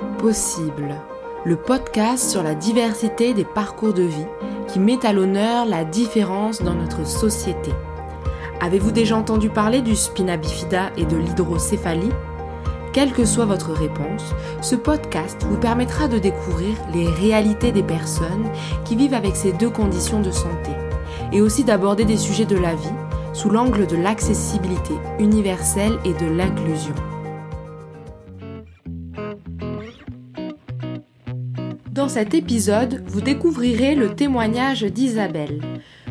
Possible, le podcast sur la diversité des parcours de vie qui met à l'honneur la différence dans notre société. Avez-vous déjà entendu parler du spina bifida et de l'hydrocéphalie? Quelle que soit votre réponse, ce podcast vous permettra de découvrir les réalités des personnes qui vivent avec ces deux conditions de santé et aussi d'aborder des sujets de la vie sous l'angle de l'accessibilité universelle et de l'inclusion. Dans cet épisode, vous découvrirez le témoignage d'Isabelle.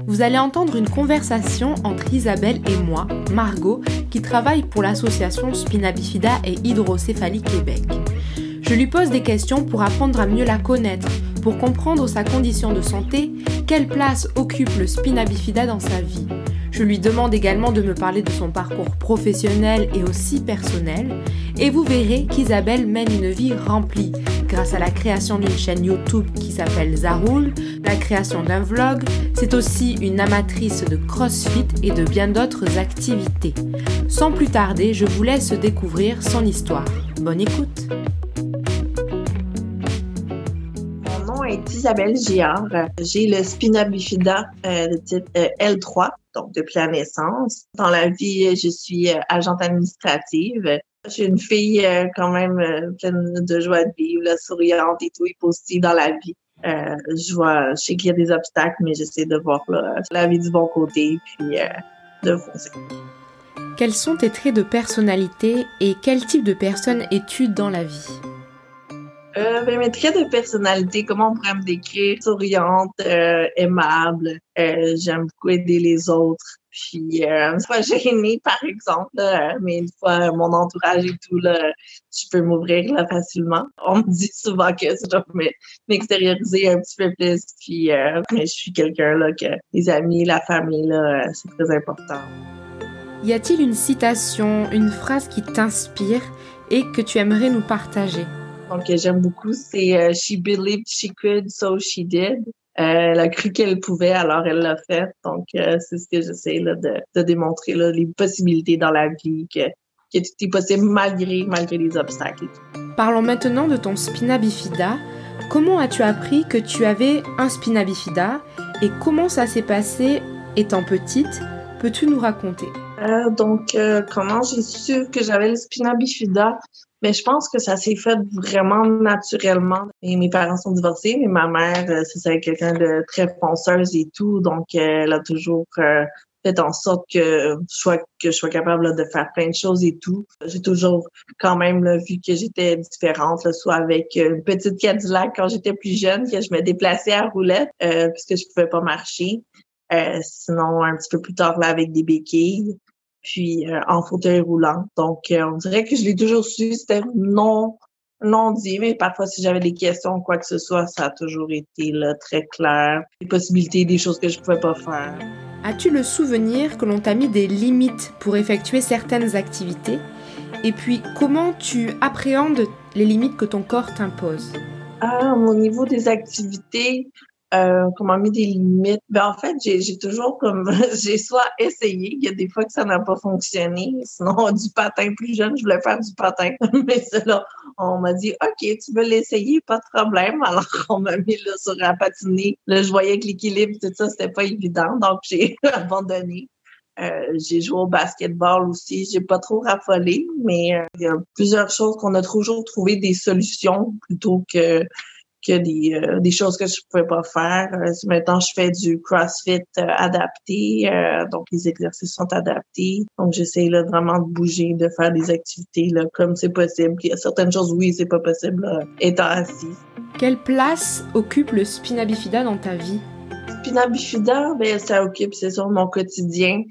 Vous allez entendre une conversation entre Isabelle et moi, Margot, qui travaille pour l'association Spina Bifida et Hydrocéphalie Québec. Je lui pose des questions pour apprendre à mieux la connaître, pour comprendre sa condition de santé, quelle place occupe le spina bifida dans sa vie. Je lui demande également de me parler de son parcours professionnel et aussi personnel. Et vous verrez qu'Isabelle mène une vie remplie grâce à la création d'une chaîne YouTube qui s'appelle Zaroul, la création d'un vlog. C'est aussi une amatrice de CrossFit et de bien d'autres activités. Sans plus tarder, je vous laisse découvrir son histoire. Bonne écoute! est Isabelle Giard. J'ai le spina bifida euh, de type euh, L3, donc depuis la naissance. Dans la vie, je suis euh, agente administrative. Je suis une fille quand même pleine de joie de vivre, souriante et tout, et positive dans la vie. je vois, je sais qu'il y a des obstacles, mais j'essaie de voir la vie du bon côté, puis de foncer. Quels sont tes traits de personnalité et quel type de personne es-tu dans la vie? Euh, ben, mes traits de personnalité, comment on pourrait me décrire? Souriante, euh, aimable, euh, j'aime beaucoup aider les autres. Puis, euh, une fois gênée, par exemple, mais une fois mon entourage et tout, là, je peux m'ouvrir là, facilement. On me dit souvent que je dois m'extérioriser un petit peu plus. Puis, euh, mais je suis quelqu'un là que les amis, la famille, là, c'est très important. Y a-t-il une citation, une phrase qui t'inspire et que tu aimerais nous partager? donc j'aime beaucoup, c'est euh, She believed she could, so she did. Euh, elle a cru qu'elle pouvait, alors elle l'a fait. Donc, euh, c'est ce que j'essaie de, de démontrer, là, les possibilités dans la vie, que, que tout est possible malgré, malgré les obstacles. Parlons maintenant de ton spina bifida. Comment as-tu appris que tu avais un spina bifida et comment ça s'est passé étant petite? Peux-tu nous raconter? Euh, Donc, comment j'ai su que j'avais le spina bifida mais je pense que ça s'est fait vraiment naturellement. Et mes parents sont divorcés, mais ma mère, euh, c'est quelqu'un de très fonceuse et tout, donc elle a toujours euh, fait en sorte que je sois, que je sois capable de faire plein de choses et tout. J'ai toujours quand même vu que j'étais différente, soit avec une petite Cadillac quand j'étais plus jeune, que je me déplaçais à roulette euh, puisque je pouvais pas marcher. Euh, sinon, un petit peu plus tard, là, avec des béquilles puis euh, en fauteuil roulant. Donc, euh, on dirait que je l'ai toujours su, c'était non non dit, mais parfois si j'avais des questions ou quoi que ce soit, ça a toujours été là, très clair. Les possibilités, des choses que je pouvais pas faire. As-tu le souvenir que l'on t'a mis des limites pour effectuer certaines activités? Et puis, comment tu appréhendes les limites que ton corps t'impose? Ah, au niveau des activités, euh, comment mis des limites. Ben en fait, j'ai toujours comme j'ai soit essayé, il y a des fois que ça n'a pas fonctionné. Sinon, du patin plus jeune, je voulais faire du patin. Mais cela, on m'a dit OK, tu veux l'essayer, pas de problème. Alors on m'a mis là sur un patiner. Là, je voyais que l'équilibre, tout ça, c'était pas évident. Donc j'ai abandonné. Euh, j'ai joué au basketball aussi. J'ai pas trop raffolé, mais euh, il y a plusieurs choses qu'on a toujours trouvé des solutions plutôt que que des, euh, des choses que je pouvais pas faire. Euh, maintenant, je fais du CrossFit euh, adapté, donc les exercices sont adaptés. Donc, j'essaie là, vraiment de bouger, de faire des activités là, comme c'est possible. Il y a certaines choses, oui, c'est pas possible étant assis. Quelle place occupe le spina bifida dans ta vie? Spina bifida, ben, ça occupe, c'est sûr, mon quotidien.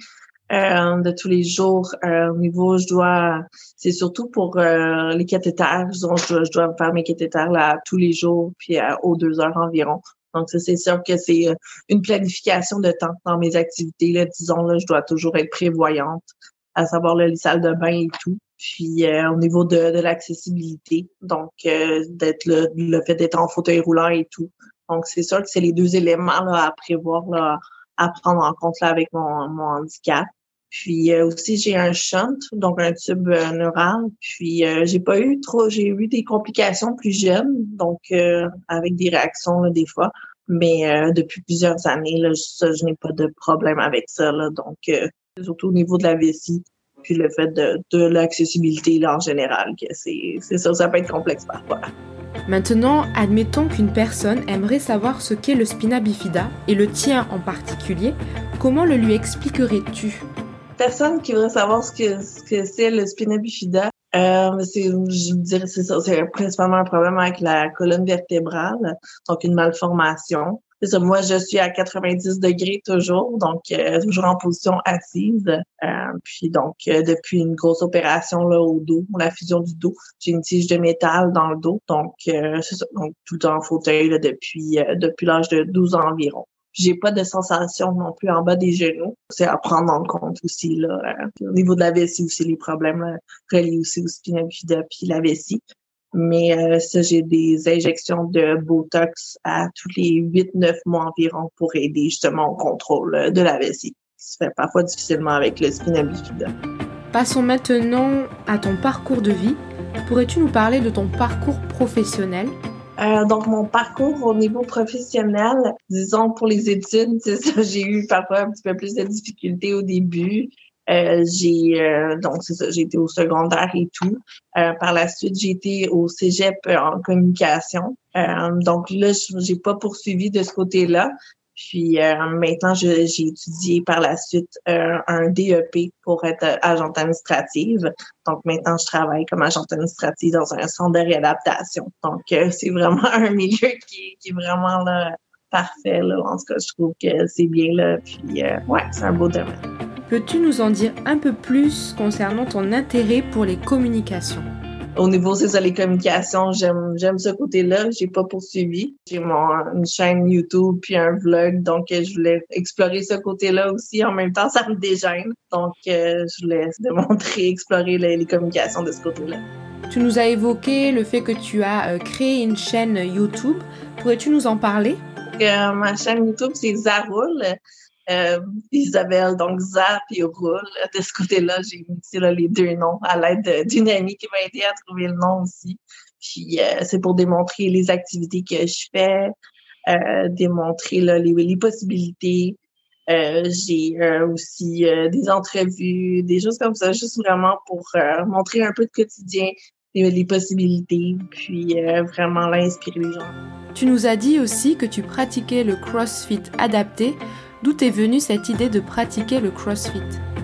Euh, de tous les jours. Euh, au niveau, je dois, c'est surtout pour euh, les cathéters. je, dois, je dois faire mes cathéters là tous les jours, puis aux deux heures environ. Donc, c'est sûr que c'est une planification de temps dans mes activités. Là, disons, là, je dois toujours être prévoyante, à savoir les salles de bain et tout. Puis au niveau de, de l'accessibilité, donc d'être le, le fait d'être en fauteuil roulant et tout. Donc, c'est sûr que c'est les deux éléments là, à prévoir, là, à prendre en compte là, avec mon, mon handicap. Puis euh, aussi j'ai un shunt, donc un tube euh, neural. Puis euh, j'ai pas eu trop, j'ai eu des complications plus jeunes, donc avec des réactions des fois. Mais depuis plusieurs années, là, ça, je n'ai pas de problème avec ça. Là, donc surtout au niveau de la vessie, puis le fait de, de l'accessibilité en général, que c'est ça, ça peut être complexe parfois. Maintenant, admettons qu'une personne aimerait savoir ce qu'est le spina bifida, et le tien en particulier, comment le lui expliquerais-tu? Personne qui voudrait savoir ce que ce que c'est le spina bifida, euh, c'est, je dirais, c'est ça, c'est principalement un problème avec la colonne vertébrale, donc une malformation ça, moi, je suis à 90 degrés toujours, donc euh, toujours en position assise. Euh, puis donc, euh, depuis une grosse opération là au dos, la fusion du dos, j'ai une tige de métal dans le dos. Donc, c'est ça. Donc, tout en fauteuil là, depuis depuis l'âge de 12 ans environ. J'ai pas de sensation non plus en bas des genoux. C'est à prendre en compte aussi là. au niveau de la vessie aussi, les problèmes reliés aussi au spinal puis la vessie. Mais euh, ça, j'ai des injections de Botox à tous les 8-9 mois environ pour aider justement au contrôle de la vessie. Ça se fait parfois difficilement avec le spina bifida. Passons maintenant à ton parcours de vie. Pourrais-tu nous parler de ton parcours professionnel? Euh, donc, mon parcours au niveau professionnel, disons pour les études, c'est ça, j'ai eu parfois un petit peu plus de difficultés au début. Euh, j'ai euh, donc c'est ça, j'ai été au secondaire et tout. Euh, par la suite, j'ai été au cégep en communication. donc là, j'ai pas poursuivi de ce côté-là. Puis maintenant, j'ai étudié par la suite un DEP pour être agente administrative. Donc maintenant, je travaille comme agente administrative dans un centre de réadaptation. Donc c'est vraiment un milieu qui, qui est vraiment là, parfait. Là. En tout cas, je trouve que c'est bien là. Puis ouais, c'est un beau domaine. Peux-tu nous en dire un peu plus concernant ton intérêt pour les communications? Au niveau, c'est ça, les communications, j'aime, j'aime ce côté-là. J'ai pas poursuivi. J'ai mon, une chaîne YouTube puis un vlog. Donc, je voulais explorer ce côté-là aussi. En même temps, ça me dégêne. Donc, euh, je voulais démontrer, explorer les, communications de ce côté-là. Tu nous as évoqué le fait que tu as euh, créé une chaîne YouTube. Pourrais-tu nous en parler? Euh, ma chaîne YouTube, c'est Zaroul. Euh, Isabelle, donc Zap et Roule. De ce côté-là, j'ai mis les deux noms à l'aide d'une amie qui m'a aidé à trouver le nom aussi. Puis euh, c'est pour démontrer les activités que je fais, euh, démontrer là, les, les possibilités. j'ai aussi des entrevues, des choses comme ça, juste vraiment pour montrer un peu de quotidien, les, les possibilités, puis vraiment l'inspirer les gens. Tu nous as dit aussi que tu pratiquais le CrossFit adapté D'où est venue cette idée de pratiquer le CrossFit?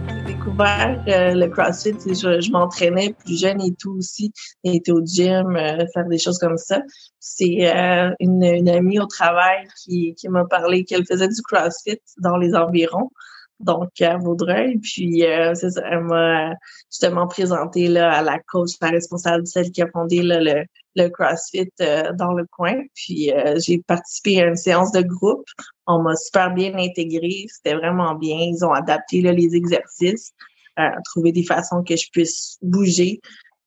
J'ai découvert le CrossFit, je, je m'entraînais plus jeune et tout aussi, était au gym, euh, faire des choses comme ça. C'est euh, une, amie au travail qui m'a parlé qu'elle faisait du CrossFit dans les environs donc à Vaudreuil. Puis euh, c'est ça, elle m'a justement présenté là, à la coach, la responsable, celle qui a fondé le, le CrossFit euh, dans le coin. Puis euh, j'ai participé à une séance de groupe. On m'a super bien intégré, c'était vraiment bien. Ils ont adapté là, les exercices, trouvé des façons que je puisse bouger.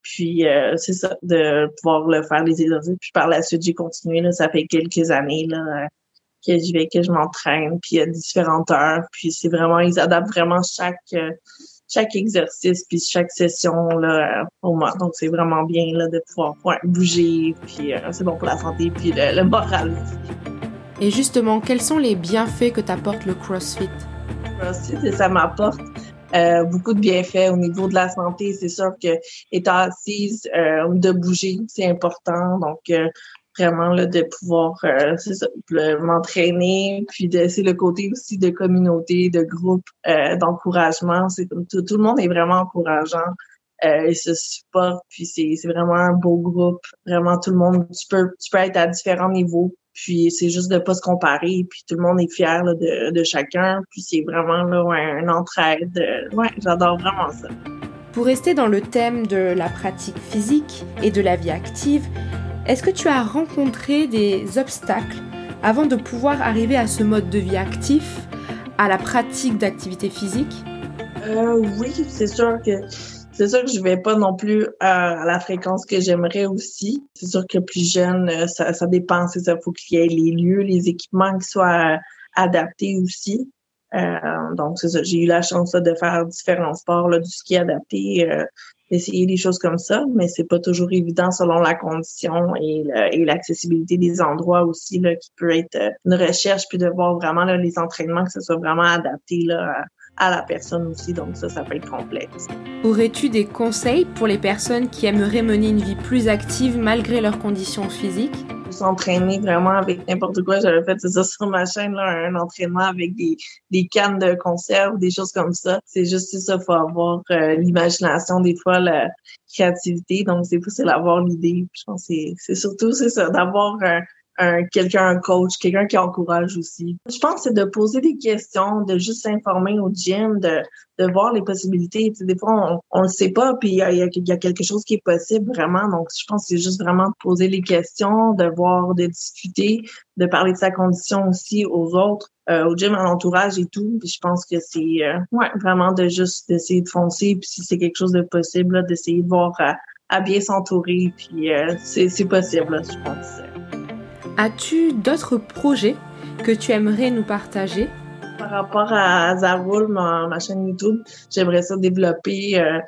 Puis c'est ça, de pouvoir le faire les exercices. Puis par la suite, j'ai continué. Là, ça fait quelques années là, que je vais, que je m'entraîne, puis il y a différentes heures, puis c'est vraiment, ils adaptent vraiment chaque euh, chaque exercice, puis chaque session là, au moins. Donc c'est vraiment bien là de pouvoir, bouger, puis euh, c'est bon pour la santé, puis le, moral Et justement, quels sont les bienfaits que t'apporte le CrossFit? CrossFit, ça m'apporte euh, beaucoup de bienfaits au niveau de la santé. C'est sûr que étant assise, de bouger, c'est important. Donc, vraiment là, de pouvoir euh, m'entraîner, puis c'est le côté aussi de communauté, de groupe, euh, d'encouragement. C'est tout, le monde est vraiment encourageant. Euh, et se supporte, puis c'est vraiment un beau groupe. Vraiment, tout le monde, tu peux, tu peux être à différents niveaux. Puis c'est juste de pas se comparer, puis tout le monde est fier de, de chacun. Puis c'est vraiment là, ouais, un entraide. Ouais, j'adore vraiment ça. Pour rester dans le thème de la pratique physique et de la vie active, est-ce que tu as rencontré des obstacles avant de pouvoir arriver à ce mode de vie actif, à la pratique d'activité physique? Euh, Oui, c'est sûr que c'est sûr que je vais pas non plus à la fréquence que j'aimerais aussi. C'est sûr que plus jeune, euh, ça, ça dépend. C'est ça, faut qu'il y ait les lieux, les équipements qui soient adaptés aussi. Euh, donc, c'est ça. J'ai eu la chance de faire différents sports, du ski adapté, euh, d'essayer des choses comme ça, mais c'est pas toujours évident selon la condition et, l'accessibilité des endroits aussi, là, qui peut être euh, une recherche, puis de voir vraiment là, les entraînements, que ce soit vraiment adapté là, à la personne aussi. Donc ça, ça peut être complexe. Aurais-tu des conseils pour les personnes qui aimeraient mener une vie plus active malgré leurs conditions physiques? S'entraîner vraiment avec n'importe quoi. J'avais fait ça sur ma chaîne, là, un entraînement avec des, des cannes de conserve, des choses comme ça. C'est juste ça, faut avoir euh, l'imagination, des fois la créativité. Donc, c'est c'est d'avoir l'idée. Je pense que c'est surtout c'est ça, d'avoir un, un quelqu'un, un coach, quelqu'un qui encourage aussi. Je pense que c'est de poser des questions, de juste s'informer au gym, de, de voir les possibilités. des fois, on ne le sait pas, puis il y a, y a, quelque chose qui est possible vraiment. Donc, je pense que c'est juste vraiment de poser les questions, de voir, de discuter, de parler de sa condition aussi aux autres, euh, au gym, à l'entourage et tout. Puis je pense que c'est euh, ouais, vraiment de juste d'essayer de foncer, puis si c'est quelque chose de possible, d'essayer de voir à, à bien s'entourer, puis euh, c'est possible, je pense. As-tu d'autres projets que tu aimerais nous partager? Par rapport à Zaroul, ma, chaîne YouTube, j'aimerais ça développer euh,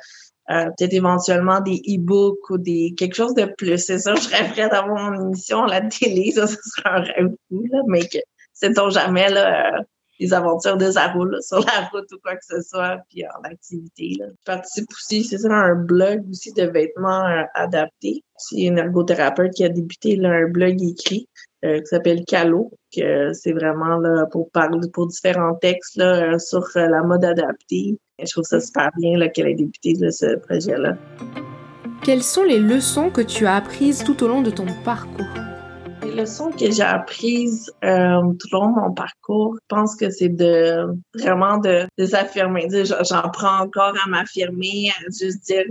euh, peut-être éventuellement des e-books ou des quelque chose de plus. C'est ça, je rêverais d'avoir mon émission à la télé, ça, serait un rêve fou, là, mais que sait-on jamais là, euh, les aventures de Zaroul sur la route ou quoi que ce soit, puis en activité. Là. Je participe aussi, c'est ça, un blog aussi de vêtements adaptés. C'est une ergothérapeute qui a débuté là, un blog écrit euh, qui s'appelle Calo, que c'est vraiment là pour parler pour différents textes là, sur euh, la mode adaptée. je trouve ça super bien là, qu'elle ait débuté ce projet-là. Quelles sont les leçons que tu as apprises tout au long de ton parcours? Les leçons que j'ai apprises euh, tout au long de mon parcours, je pense que c'est de vraiment de, de s'affirmer. J'en prends encore à m'affirmer, à juste dire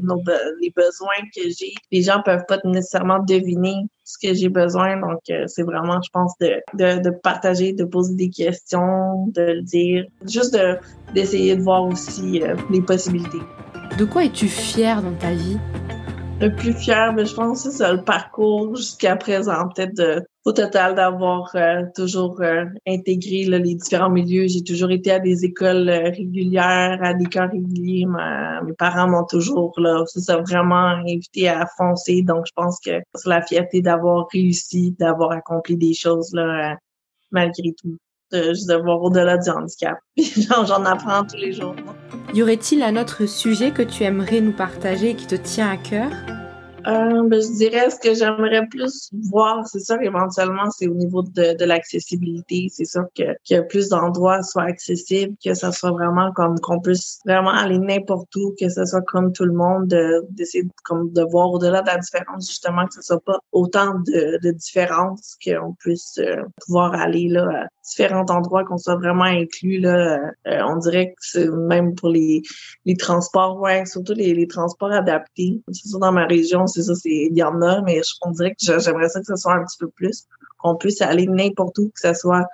les besoins que j'ai. Les gens peuvent pas nécessairement deviner ce que j'ai besoin. Donc, euh, c'est vraiment, je pense, de, de, de, partager, de poser des questions, de le dire. Juste de, d'essayer de voir aussi euh, les possibilités. De quoi es-tu fière dans ta vie? Le plus fier, mais je pense que c'est le parcours jusqu'à présent, peut-être au total d'avoir euh, toujours intégré les différents milieux. J'ai toujours été à des écoles régulières, à des camps réguliers. mes parents m'ont toujours là, ça vraiment invité à foncer. Donc, je pense que c'est la fierté d'avoir réussi, d'avoir accompli des choses là, malgré tout. De, juste de voir au-delà du handicap. J'en apprends tous les jours. Y aurait-il un autre sujet que tu aimerais nous partager et qui te tient à cœur? Euh, ben, je dirais ce que j'aimerais plus voir, c'est sûr, éventuellement, c'est au niveau de, de l'accessibilité. C'est sûr que, que plus d'endroits soient accessibles, que ça soit vraiment comme qu'on puisse vraiment aller n'importe où, que ce soit comme tout le monde, d'essayer de, comme de voir au-delà de la différence, justement, que ce soit pas autant de, de différences qu'on puisse euh, pouvoir aller là à différents endroits, qu'on soit vraiment inclus là. Euh, on dirait que c'est même pour les, les transports, ouais, surtout les, les transports adaptés. C'est sûr, dans ma région, c'est ça, c'est il y en a, mais on dirait que j'aimerais ça que ce soit un petit peu plus, qu'on puisse aller n'importe où, que ce soit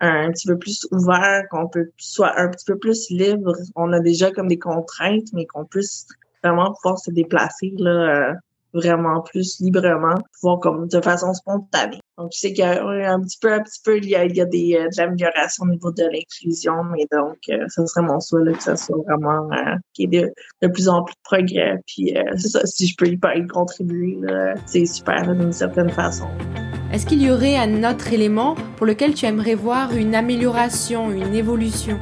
un, petit peu plus ouvert, qu'on peut soit un petit peu plus libre. On a déjà comme des contraintes, mais qu'on puisse vraiment pouvoir se déplacer là, euh, vraiment plus librement, pouvoir comme de façon spontanée. Donc, je sais qu'il y a un petit peu, un petit peu, il y a, des, euh, de l'amélioration au niveau de l'inclusion, mais donc, euh, ce serait mon souhait que ça soit vraiment euh, qu'il y ait de, plus en plus de progrès. Puis, euh, c'est ça, si je peux y contribuer, c'est super d'une certaine façon. Est-ce qu'il y aurait un autre élément pour lequel tu aimerais voir une amélioration, une évolution?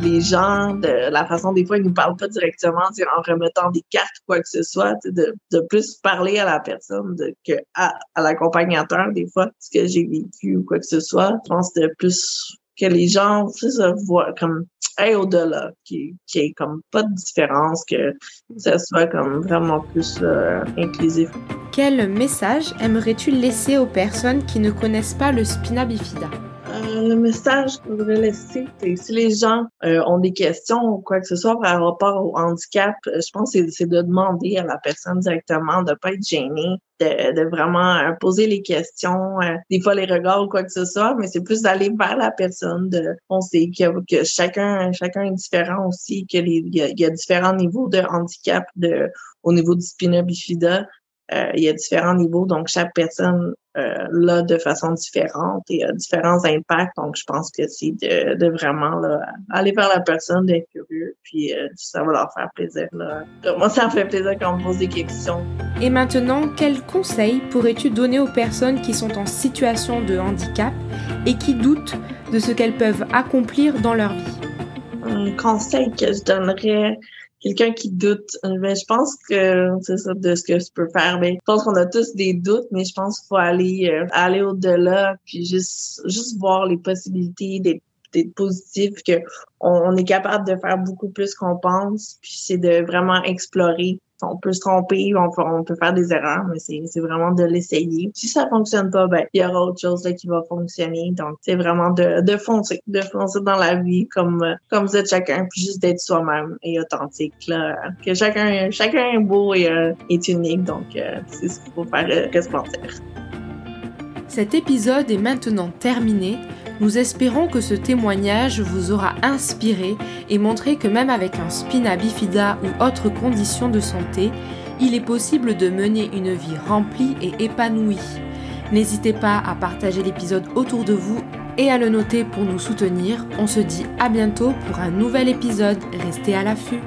Les gens, la façon des fois, ils nous parlent pas directement en remettant des cartes ou quoi que ce soit, de, plus parler à la personne que à, l'accompagnateur, des fois, ce que j'ai vécu ou quoi que ce soit. Je pense de plus que les gens se voient comme hey, au-delà, qui qui ait comme pas de différence, que ça soit comme vraiment plus euh, inclusif. Quel message aimerais-tu laisser aux personnes qui ne connaissent pas le spina bifida? Le message que je voudrais laisser, c'est si les gens euh, ont des questions ou quoi que ce soit par rapport au handicap, euh, je pense que c'est de demander à la personne directement, de pas être gêné, de, de vraiment euh, poser les questions, des fois les regards ou quoi que ce soit, mais c'est plus d'aller vers la personne, de on que, que chacun chacun est différent aussi, que il y, a, différents niveaux de handicap de au niveau du spina bifida euh, il y a différents niveaux, donc chaque personne euh, l'a de façon différente et a différents impacts. Donc, je pense que c'est de, vraiment aller vers la personne, d'être curieux, puis euh, ça va leur faire plaisir. Moi, ça me fait plaisir quand on me pose des questions. Et maintenant, quels conseils pourrais-tu donner aux personnes qui sont en situation de handicap et qui doutent de ce qu'elles peuvent accomplir dans leur vie? Un conseil que je donnerais, quelqu'un qui doute. Euh, ben, je pense que c'est ça de ce que je peux faire. Ben, je pense qu'on a tous des doutes, mais je pense qu'il faut aller euh, aller au-delà, puis juste juste voir les possibilités d'être d'être positif, que on, est capable de faire beaucoup plus qu'on pense, puis c'est de vraiment explorer on peut se tromper, on peut, faire des erreurs, mais c'est vraiment de l'essayer. Si ça fonctionne pas, ben il y aura autre chose là, qui va fonctionner. Donc c'est vraiment de, de foncer, de foncer dans la vie comme comme vous êtes chacun, puis juste d'être soi-même et authentique là. Que chacun chacun est beau et euh, est unique. Donc euh, c'est ce qu'il faut faire euh, ressentir. Cet épisode est maintenant terminé. Nous espérons que ce témoignage vous aura inspiré et montré que même avec un spina bifida ou autre condition de santé, il est possible de mener une vie remplie et épanouie. N'hésitez pas à partager l'épisode autour de vous et à le noter pour nous soutenir. On se dit à bientôt pour un nouvel épisode. Restez à l'affût.